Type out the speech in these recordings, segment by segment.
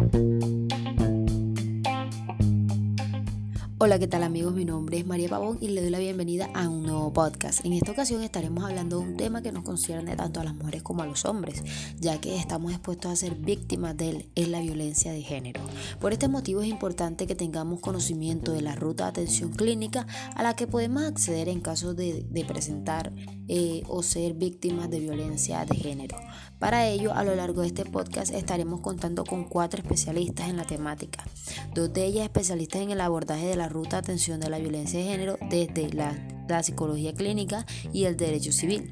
Bye. Hola, ¿qué tal amigos? Mi nombre es María Pavón y le doy la bienvenida a un nuevo podcast. En esta ocasión estaremos hablando de un tema que nos concierne tanto a las mujeres como a los hombres, ya que estamos expuestos a ser víctimas de él, es la violencia de género. Por este motivo es importante que tengamos conocimiento de la ruta de atención clínica a la que podemos acceder en caso de, presentar eh, o ser víctimas de violencia de género. Para ello, a lo largo de este podcast estaremos contando con cuatro especialistas en la temática, dos de ellas especialistas en el abordaje de la ruta de atención de la violencia de género desde la, psicología clínica y el derecho civil.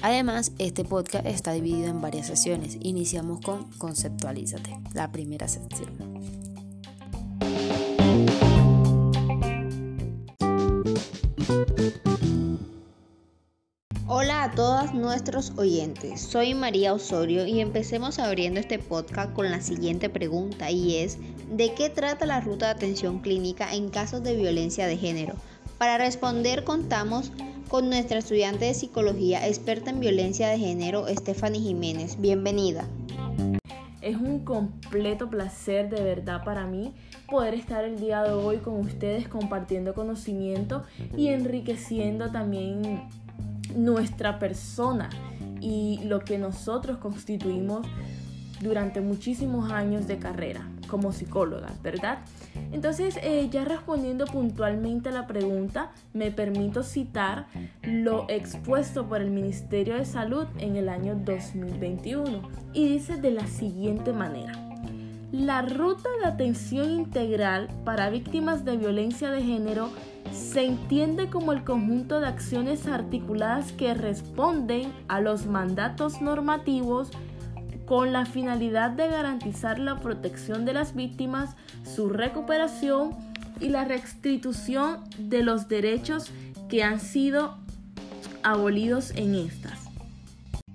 Además, este podcast está dividido en varias sesiones. Iniciamos con Conceptualízate, la primera sección. Hola a todos nuestros oyentes, soy María Osorio y empecemos abriendo este podcast con la siguiente pregunta y es ¿de qué trata la ruta de atención clínica en casos de violencia de género? Para responder contamos con nuestra estudiante de psicología experta en violencia de género, Stephanie Jiménez. Bienvenida. Es un completo placer de verdad para mí poder estar el día de hoy con ustedes compartiendo conocimiento y enriqueciendo también nuestra persona y lo que nosotros constituimos durante muchísimos años de carrera como psicóloga, ¿verdad? Entonces, eh, ya respondiendo puntualmente a la pregunta, me permito citar lo expuesto por el Ministerio de Salud en el año 2021 y dice de la siguiente manera. La ruta de atención integral para víctimas de violencia de género se entiende como el conjunto de acciones articuladas que responden a los mandatos normativos con la finalidad de garantizar la protección de las víctimas, su recuperación y la restitución de los derechos que han sido abolidos en estas.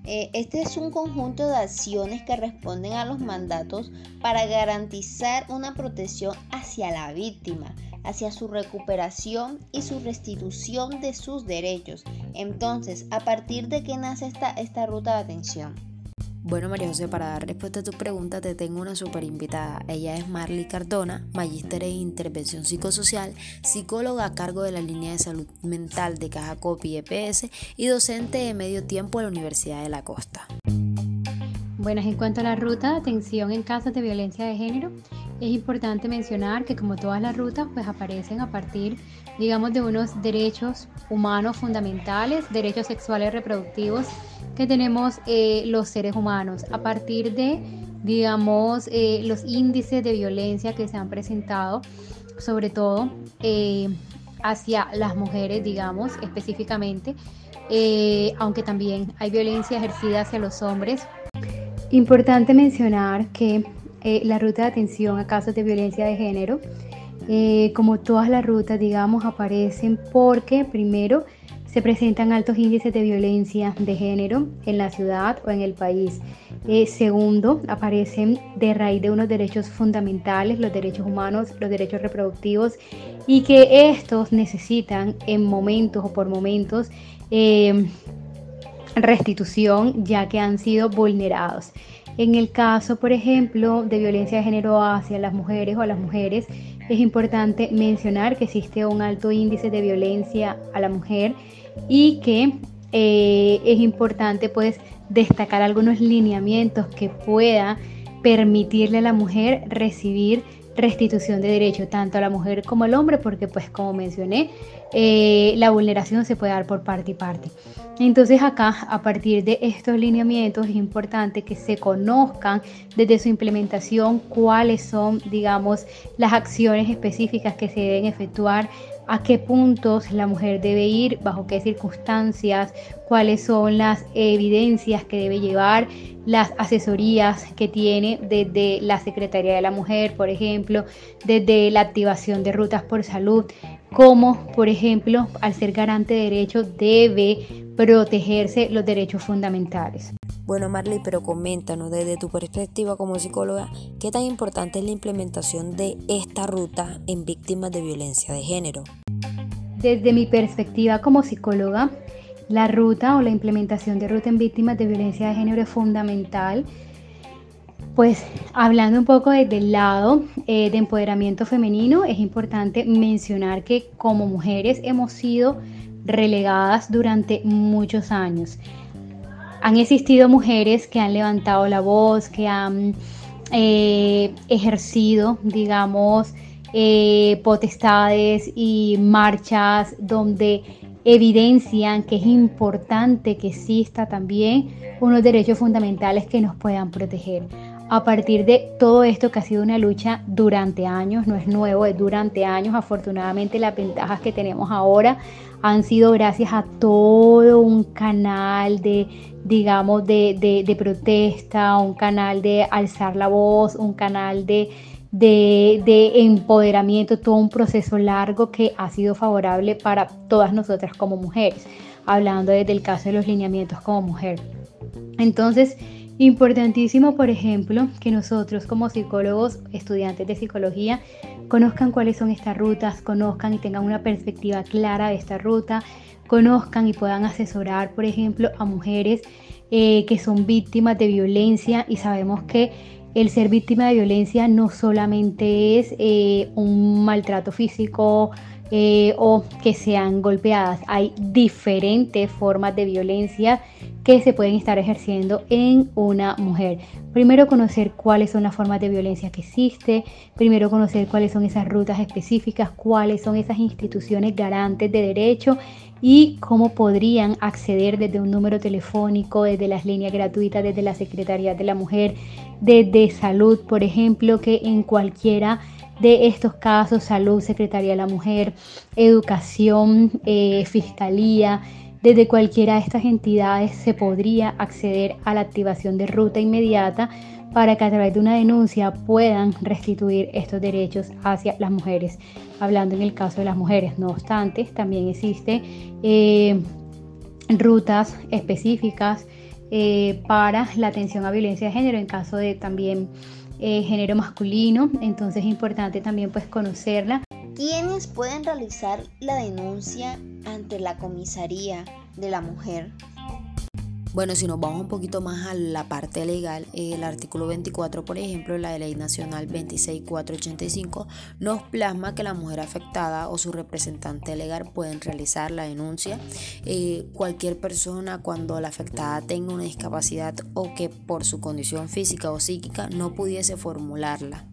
Eh, este es un conjunto de acciones que responden a los mandatos para garantizar una protección hacia la víctima, hacia su recuperación y su restitución de sus derechos. Entonces, ¿a partir de qué nace esta, esta ruta de atención? Bueno, María José, para dar respuesta a tu pregunta te tengo una super invitada. Ella es Marley Cardona, magíster en intervención psicosocial, psicóloga a cargo de la línea de salud mental de Caja Copi EPS y docente de medio tiempo en la Universidad de la Costa. Bueno, en cuanto a la ruta de atención en casos de violencia de género, es importante mencionar que como todas las rutas, pues aparecen a partir, digamos, de unos derechos humanos fundamentales, derechos sexuales reproductivos que tenemos eh, los seres humanos, a partir de, digamos, eh, los índices de violencia que se han presentado, sobre todo eh, hacia las mujeres, digamos, específicamente, aunque también hay violencia ejercida hacia los hombres. Importante mencionar que la ruta de atención a casos de violencia de género, eh, como todas las rutas, digamos, aparecen porque primero se presentan altos índices de violencia de género en la ciudad o en el país. Eh, segundo, aparecen de raíz de unos derechos fundamentales, los derechos humanos, los derechos reproductivos, y que estos necesitan en momentos o por momentos restitución ya que han sido vulnerados. En el caso, por ejemplo, de violencia de género hacia las mujeres o a las mujeres, es importante mencionar que existe un alto índice de violencia a la mujer y que eh, es importante pues destacar algunos lineamientos que pueda permitirle a la mujer recibir restitución de derechos tanto a la mujer como al hombre porque pues como mencioné eh, la vulneración se puede dar por parte y parte. Entonces acá, a partir de estos lineamientos, es importante que se conozcan desde su implementación cuáles son, digamos, las acciones específicas que se deben efectuar, a qué puntos la mujer debe ir, bajo qué circunstancias, cuáles son las evidencias que debe llevar, las asesorías que tiene desde la Secretaría de la Mujer, por ejemplo, desde la activación de rutas por salud, como por ejemplo al ser garante de derechos debe protegerse los derechos fundamentales. Bueno Marley, pero coméntanos desde tu perspectiva como psicóloga, ¿qué tan importante es la implementación de esta ruta en víctimas de violencia de género? Desde mi perspectiva como psicóloga, la ruta o la implementación de ruta en víctimas de violencia de género es fundamental Pues hablando un poco desde el lado eh, de empoderamiento femenino, es importante mencionar que como mujeres hemos sido relegadas durante muchos años. Han existido mujeres que han levantado la voz, que han eh, ejercido, digamos, eh, potestades y marchas donde evidencian que es importante que exista también unos derechos fundamentales que nos puedan proteger a partir de todo esto que ha sido una lucha durante años, no es nuevo, es durante años. Afortunadamente las ventajas que tenemos ahora han sido gracias a todo un canal de, digamos, de, de, protesta, un canal de alzar la voz, un canal de, de, empoderamiento, todo un proceso largo que ha sido favorable para todas nosotras como mujeres, hablando desde el caso de los lineamientos como mujer. Entonces, Importantísimo, por ejemplo, que nosotros como psicólogos, estudiantes de psicología, conozcan cuáles son estas rutas, conozcan y tengan una perspectiva clara de esta ruta, conozcan y puedan asesorar, por ejemplo, a mujeres eh, que son víctimas de violencia y sabemos que el ser víctima de violencia no solamente es eh, un maltrato físico, eh, o que sean golpeadas. Hay diferentes formas de violencia que se pueden estar ejerciendo en una mujer. Primero conocer cuáles son las formas de violencia que existe, primero conocer cuáles son esas rutas específicas, cuáles son esas instituciones garantes de derecho y cómo podrían acceder desde un número telefónico, desde las líneas gratuitas, desde la Secretaría de la Mujer, desde salud, por ejemplo, que en cualquiera de estos casos, salud, Secretaría de la Mujer, educación, eh, fiscalía, desde cualquiera de estas entidades se podría acceder a la activación de ruta inmediata para que a través de una denuncia puedan restituir estos derechos hacia las mujeres. Hablando en el caso de las mujeres, no obstante, también existen eh, rutas específicas eh, para la atención a violencia de género en caso de también eh, género masculino, entonces es importante también pues conocerla. ¿Quiénes pueden realizar la denuncia ante la comisaría de la mujer? Bueno, si nos vamos un poquito más a la parte legal, el artículo 24, por ejemplo, de la Ley Nacional 26485, nos plasma que la mujer afectada o su representante legal pueden realizar la denuncia. Eh, cualquier persona cuando la afectada tenga una discapacidad o que por su condición física o psíquica no pudiese formularla.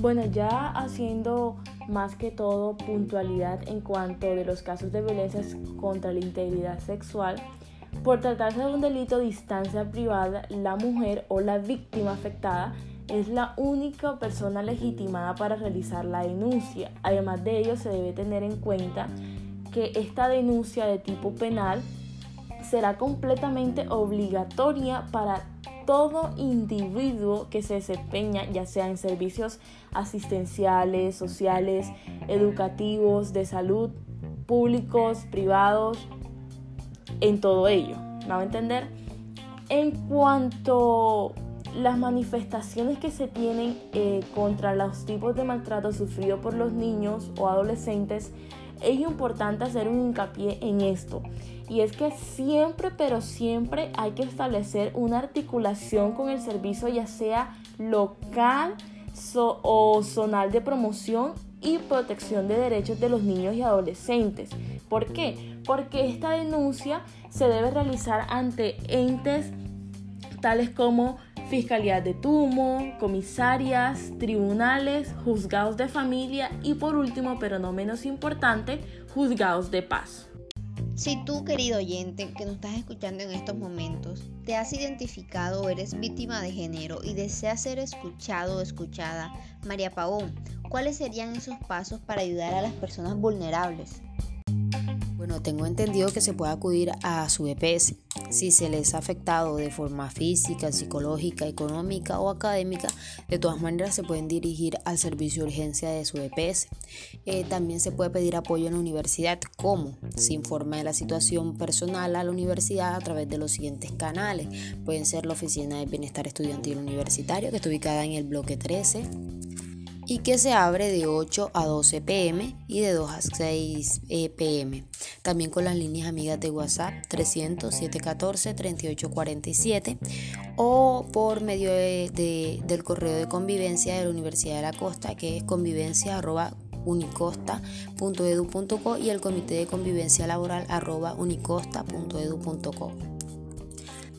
Bueno, ya haciendo más que todo puntualidad en cuanto de los casos de violencia contra la integridad sexual, por tratarse de un delito de distancia privada, la mujer o la víctima afectada es la única persona legitimada para realizar la denuncia. Además de ello, se debe tener en cuenta que esta denuncia de tipo penal será completamente obligatoria para todo individuo que se desempeña, ya sea en servicios asistenciales, sociales, educativos, de salud, públicos, privados, en todo ello. ¿Me va a entender? En cuanto las manifestaciones que se tienen eh, contra los tipos de maltrato sufrido por los niños o adolescentes, es importante hacer un hincapié en esto. Y es que siempre, pero siempre hay que establecer una articulación con el servicio, ya sea local o zonal de promoción y protección de derechos de los niños y adolescentes. ¿Por qué? Porque esta denuncia se debe realizar ante entes tales como Fiscalía de Tumo, comisarias, tribunales, juzgados de familia y por último, pero no menos importante, juzgados de paz. Si tú, querido oyente, que nos estás escuchando en estos momentos, te has identificado o eres víctima de género y deseas ser escuchado o escuchada, María Pavón, ¿cuáles serían esos pasos para ayudar a las personas vulnerables? Bueno, tengo entendido que se puede acudir a su EPS si se les ha afectado de forma física, psicológica, económica o académica. De todas maneras, se pueden dirigir al servicio de urgencia de su EPS. Eh, también se puede pedir apoyo en la universidad. ¿Cómo? Se informa de la situación personal a la universidad a través de los siguientes canales. Pueden ser la Oficina de Bienestar Estudiantil Universitario, que está ubicada en el bloque 13 y que se abre de 8 a 12 pm y de 2 a 6 eh, pm. también con las líneas amigas de WhatsApp 300 714 3847 o por medio del correo de convivencia de la Universidad de la Costa que es convivencia unicosta.edu.co y el comité de convivencia laboral arroba unicosta.edu.co.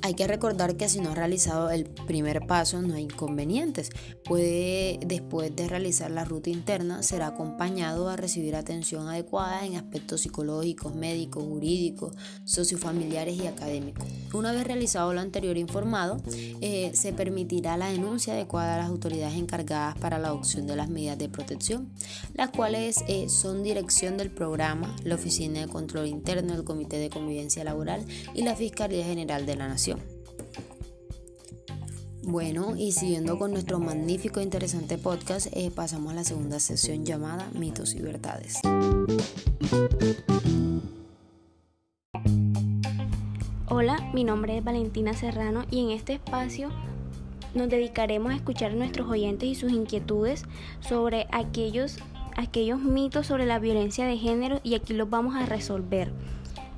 Hay que recordar que si no ha realizado el primer paso no hay inconvenientes. Puede después de realizar la ruta interna ser acompañado a recibir atención adecuada en aspectos psicológicos, médicos, jurídicos, sociofamiliares y académicos. Una vez realizado lo anterior informado, eh, se permitirá la denuncia adecuada a las autoridades encargadas para la adopción de las medidas de protección, las cuales eh, son dirección del programa, la Oficina de Control Interno, el Comité de Convivencia Laboral y la Fiscalía General de la Nación. Bueno, y siguiendo con nuestro magnífico e interesante podcast, eh, pasamos a la segunda sesión llamada Mitos y Verdades. Hola, mi nombre es Valentina Serrano y en este espacio nos dedicaremos a escuchar a nuestros oyentes y sus inquietudes sobre aquellos, aquellos mitos sobre la violencia de género y aquí los vamos a resolver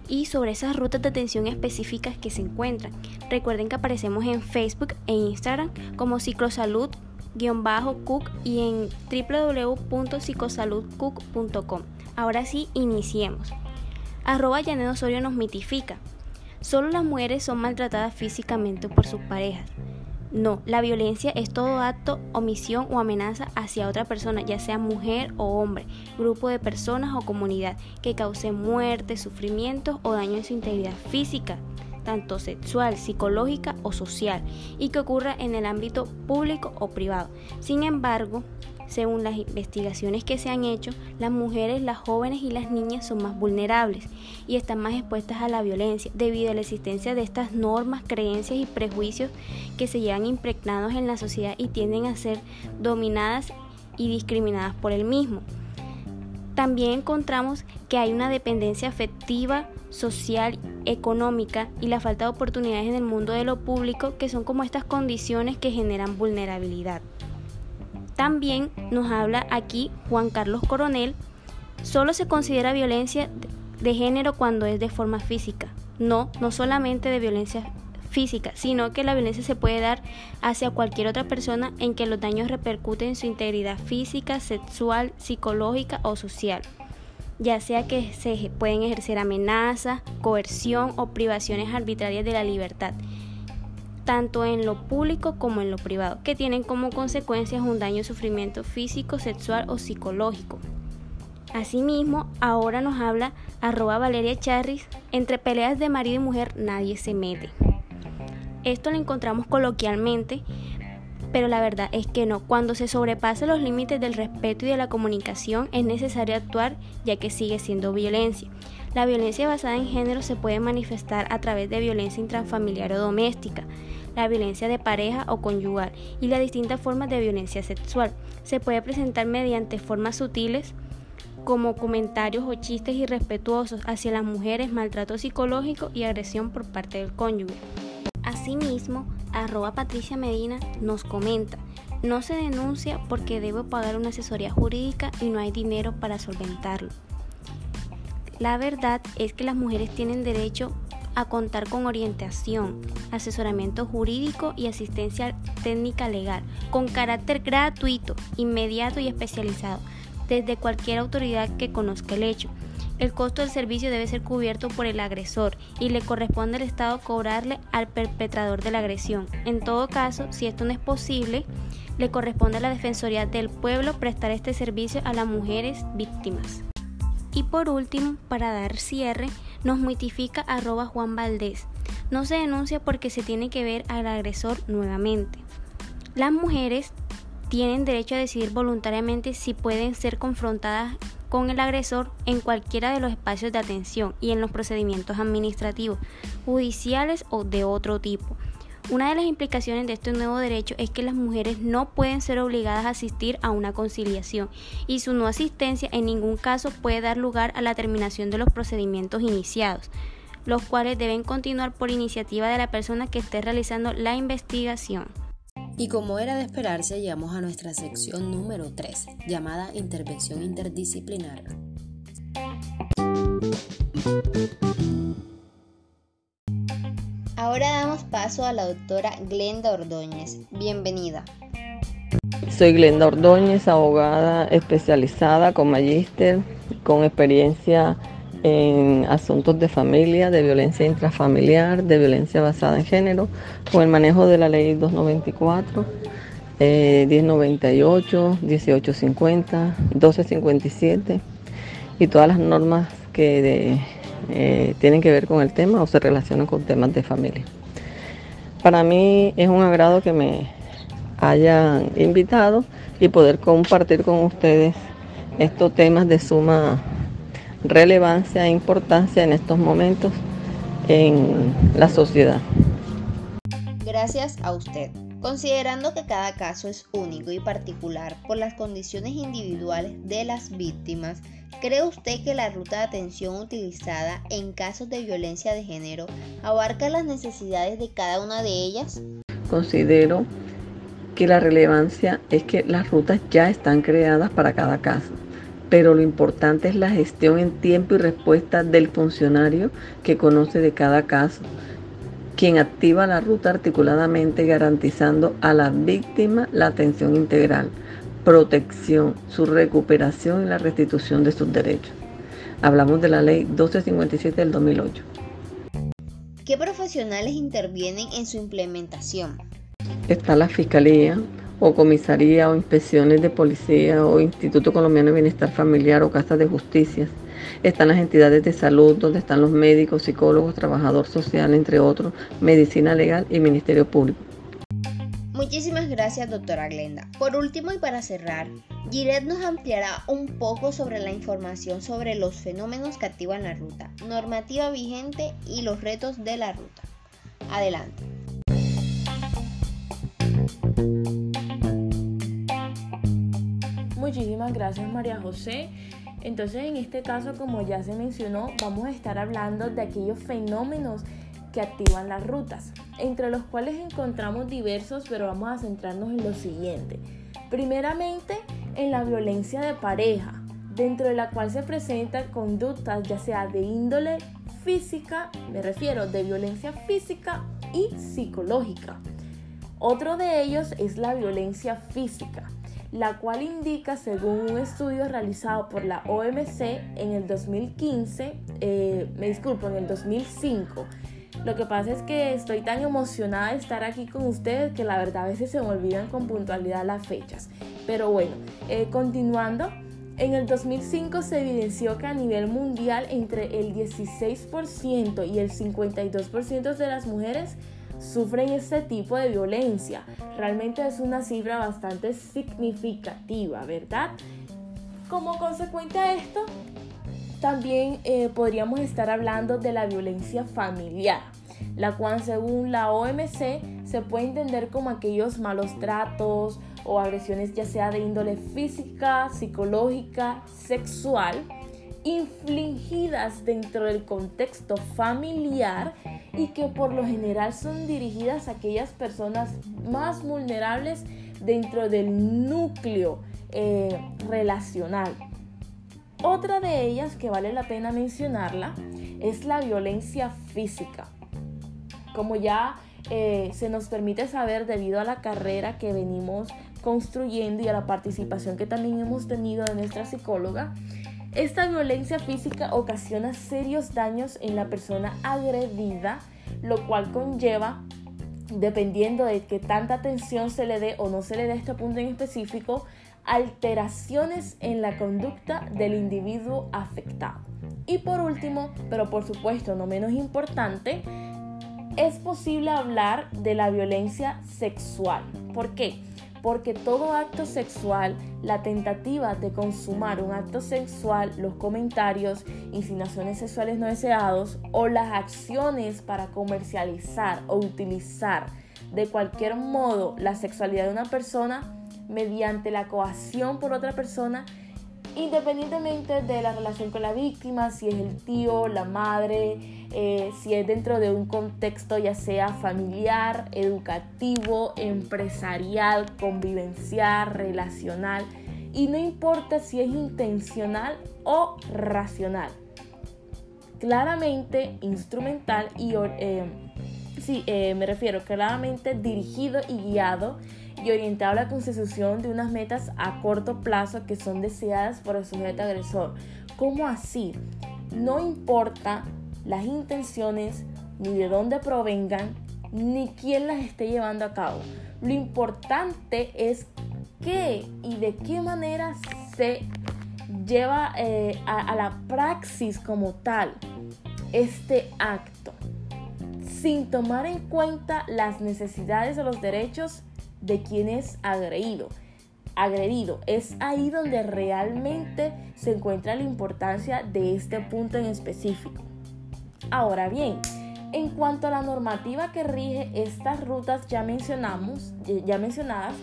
y sobre esas rutas de atención específicas que se encuentran. Recuerden que aparecemos en Facebook e Instagram como ciclosalud-cook y en www.psicosaludcook.com. Ahora sí, iniciemos. Arroba Osorio nos mitifica. Solo las mujeres son maltratadas físicamente por sus parejas. No, la violencia es todo acto, omisión o amenaza hacia otra persona, ya sea mujer o hombre, grupo de personas o comunidad, que cause muerte, sufrimiento o daño en su integridad física, tanto sexual, psicológica o social, y que ocurra en el ámbito público o privado. Sin embargo, según las investigaciones que se han hecho, las mujeres, las jóvenes y las niñas son más vulnerables y están más expuestas a la violencia debido a la existencia de estas normas, creencias y prejuicios que se llevan impregnados en la sociedad y tienden a ser dominadas y discriminadas por el mismo. También encontramos que hay una dependencia afectiva, social, económica y la falta de oportunidades en el mundo de lo público que son como estas condiciones que generan vulnerabilidad. También nos habla aquí Juan Carlos Coronel, solo se considera violencia de género cuando es de forma física. No, no solamente de violencia física, sino que la violencia se puede dar hacia cualquier otra persona en que los daños repercuten en su integridad física, sexual, psicológica o social, ya sea que se pueden ejercer amenazas, coerción o privaciones arbitrarias de la libertad tanto en lo público como en lo privado, que tienen como consecuencias un daño o sufrimiento físico, sexual o psicológico. Asimismo, ahora nos habla arroba Valeria Charris, entre peleas de marido y mujer nadie se mete. Esto lo encontramos coloquialmente, pero la verdad es que no. Cuando se sobrepasan los límites del respeto y de la comunicación es necesario actuar ya que sigue siendo violencia. La violencia basada en género se puede manifestar a través de violencia intrafamiliar o doméstica, la violencia de pareja o conyugal y las distintas formas de violencia sexual. Se puede presentar mediante formas sutiles como comentarios o chistes irrespetuosos hacia las mujeres, maltrato psicológico y agresión por parte del cónyuge. Asimismo, arroba Patricia Medina nos comenta, no se denuncia porque debo pagar una asesoría jurídica y no hay dinero para solventarlo. La verdad es que las mujeres tienen derecho a contar con orientación, asesoramiento jurídico y asistencia técnica legal, con carácter gratuito, inmediato y especializado, desde cualquier autoridad que conozca el hecho. El costo del servicio debe ser cubierto por el agresor y le corresponde al Estado cobrarle al perpetrador de la agresión. En todo caso, si esto no es posible, le corresponde a la Defensoría del Pueblo prestar este servicio a las mujeres víctimas. Y por último, para dar cierre, nos mitifica arroba Juan Valdés. No se denuncia porque se tiene que ver al agresor nuevamente. Las mujeres tienen derecho a decidir voluntariamente si pueden ser confrontadas con el agresor en cualquiera de los espacios de atención y en los procedimientos administrativos, judiciales o de otro tipo. Una de las implicaciones de este nuevo derecho es que las mujeres no pueden ser obligadas a asistir a una conciliación y su no asistencia en ningún caso puede dar lugar a la terminación de los procedimientos iniciados, los cuales deben continuar por iniciativa de la persona que esté realizando la investigación. Y como era de esperarse, llegamos a nuestra sección número 3, llamada Intervención Interdisciplinar. Ahora damos paso a la doctora Glenda Ordóñez. Bienvenida. Soy Glenda Ordóñez, abogada especializada con magíster, con experiencia en asuntos de familia, de violencia intrafamiliar, de violencia basada en género, con el manejo de la ley 294, 1098, 1850, 1257 y todas las normas que eh, tienen que ver con el tema o se relacionan con temas de familia. Para mí es un agrado que me hayan invitado y poder compartir con ustedes estos temas de suma relevancia e importancia en estos momentos en la sociedad. Gracias a usted. Considerando que cada caso es único y particular por las condiciones individuales de las víctimas, ¿cree usted que la ruta de atención utilizada en casos de violencia de género abarca las necesidades de cada una de ellas? Considero que la relevancia es que las rutas ya están creadas para cada caso, pero lo importante es la gestión en tiempo y respuesta del funcionario que conoce de cada caso, quien activa la ruta articuladamente garantizando a la víctima la atención integral, protección, su recuperación y la restitución de sus derechos. Hablamos de la ley 1257 del 2008. ¿Qué profesionales intervienen en su implementación? está la Fiscalía o Comisaría o Inspecciones de Policía o Instituto Colombiano de Bienestar Familiar o Casas de Justicia. Están las entidades de salud donde están los médicos, psicólogos, trabajador social, entre otros, medicina legal y Ministerio Público. Muchísimas gracias, doctora Glenda. Por último y para cerrar, Giret nos ampliará un poco sobre la información sobre los fenómenos que activan la ruta, normativa vigente y los retos de la ruta. Adelante. Muchísimas gracias María José. Entonces en este caso, como ya se mencionó, vamos a estar hablando de aquellos fenómenos que activan las rutas, entre los cuales encontramos diversos, pero vamos a centrarnos en lo siguiente. Primeramente, en la violencia de pareja, dentro de la cual se presentan conductas ya sea de índole física, me refiero de violencia física y psicológica. Otro de ellos es la violencia física, la cual indica, según un estudio realizado por la OMC en el 2015, eh, me disculpo, en el 2005, lo que pasa es que estoy tan emocionada de estar aquí con ustedes que la verdad a veces se me olvidan con puntualidad las fechas. Pero bueno, eh, continuando, en el 2005 se evidenció que a nivel mundial entre el 16% y el 52% de las mujeres sufren este tipo de violencia. Realmente es una cifra bastante significativa, ¿verdad? Como consecuencia de esto, también eh, podríamos estar hablando de la violencia familiar, la cual según la OMC se puede entender como aquellos malos tratos o agresiones ya sea de índole física, psicológica, sexual, infligidas dentro del contexto familiar y que por lo general son dirigidas a aquellas personas más vulnerables dentro del núcleo eh, relacional. Otra de ellas que vale la pena mencionarla es la violencia física. Como ya eh, se nos permite saber debido a la carrera que venimos construyendo y a la participación que también hemos tenido de nuestra psicóloga, esta violencia física ocasiona serios daños en la persona agredida, lo cual conlleva, dependiendo de qué tanta atención se le dé o no se le dé a este punto en específico, alteraciones en la conducta del individuo afectado. Y por último, pero por supuesto no menos importante, es posible hablar de la violencia sexual. ¿Por qué? Porque todo acto sexual, la tentativa de consumar un acto sexual, los comentarios, insinuaciones sexuales no deseados o las acciones para comercializar o utilizar de cualquier modo la sexualidad de una persona mediante la coacción por otra persona independientemente de la relación con la víctima, si es el tío, la madre, eh, si es dentro de un contexto ya sea familiar, educativo, empresarial, convivencial, relacional, y no importa si es intencional o racional. claramente instrumental y... Eh, sí, eh, me refiero claramente dirigido y guiado y orientado a la consecución de unas metas a corto plazo que son deseadas por el sujeto agresor. ¿Cómo así? No importa las intenciones, ni de dónde provengan, ni quién las esté llevando a cabo. Lo importante es qué y de qué manera se lleva eh, a la praxis como tal este acto, sin tomar en cuenta las necesidades o los derechos de quien es agredido. Agredido. Es ahí donde realmente se encuentra la importancia de este punto en específico. Ahora bien, en cuanto a la normativa que rige estas rutas ya mencionamos, ya mencionadas,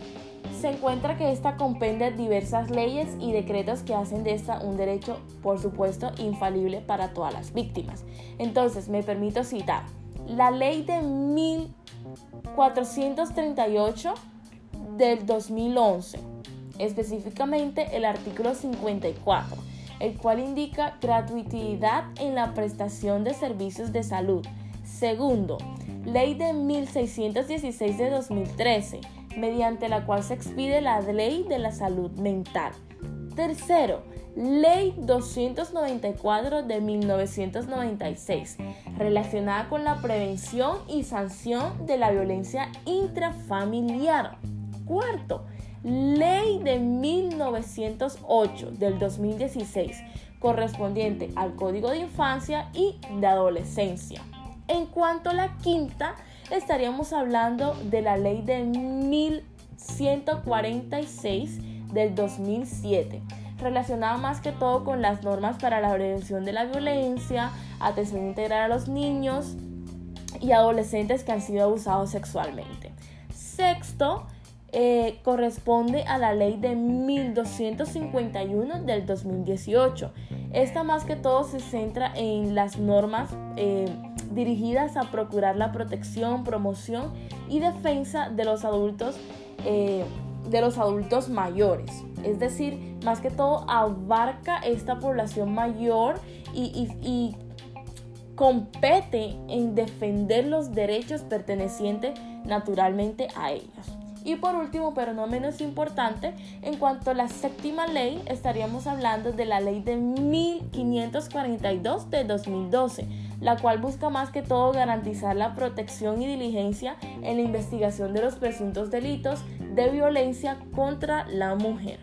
se encuentra que esta comprende diversas leyes y decretos que hacen de esta un derecho, por supuesto, infalible para todas las víctimas. Entonces, me permito citar la ley de 1438 del 2011, específicamente el artículo 54, el cual indica gratuidad en la prestación de servicios de salud. Segundo, ley de 1616 de 2013, mediante la cual se expide la ley de la salud mental. Tercero, Ley 294 de 1996, relacionada con la prevención y sanción de la violencia intrafamiliar. Cuarto, Ley de 1908 del 2016, correspondiente al Código de Infancia y de Adolescencia. En cuanto a la quinta, estaríamos hablando de la Ley de 1146 del 2007 relacionada más que todo con las normas para la prevención de la violencia, atención integral a los niños y adolescentes que han sido abusados sexualmente. Sexto, eh, corresponde a la ley de 1251 del 2018. Esta más que todo se centra en las normas eh, dirigidas a procurar la protección, promoción y defensa de los adultos, eh, de los adultos mayores. Es decir, más que todo abarca esta población mayor y compete en defender los derechos pertenecientes naturalmente a ellos. Y por último, pero no menos importante, en cuanto a la séptima ley, estaríamos hablando de la ley de 1542 de 2012, la cual busca más que todo garantizar la protección y diligencia en la investigación de los presuntos delitos de violencia contra la mujer.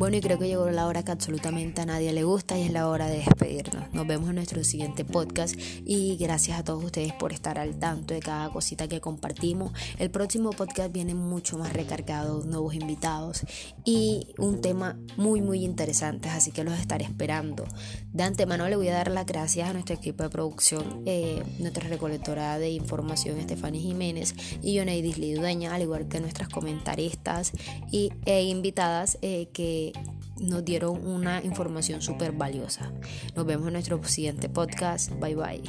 Bueno, y creo que llegó la hora que absolutamente a nadie le gusta y es la hora de despedirnos. Nos vemos en nuestro siguiente podcast y gracias a todos ustedes por estar al tanto de cada cosita que compartimos. El próximo podcast viene mucho más recargado, nuevos invitados y un tema muy muy interesante, así que los estaré esperando. De antemano le voy a dar las gracias a nuestro equipo de producción, eh, nuestra recolectora de información Estefania Jiménez y Yoneidis Lidueña, al igual que nuestras comentaristas y, e invitadas eh, nos dieron una información súper valiosa. Nos vemos en nuestro siguiente podcast. Bye bye.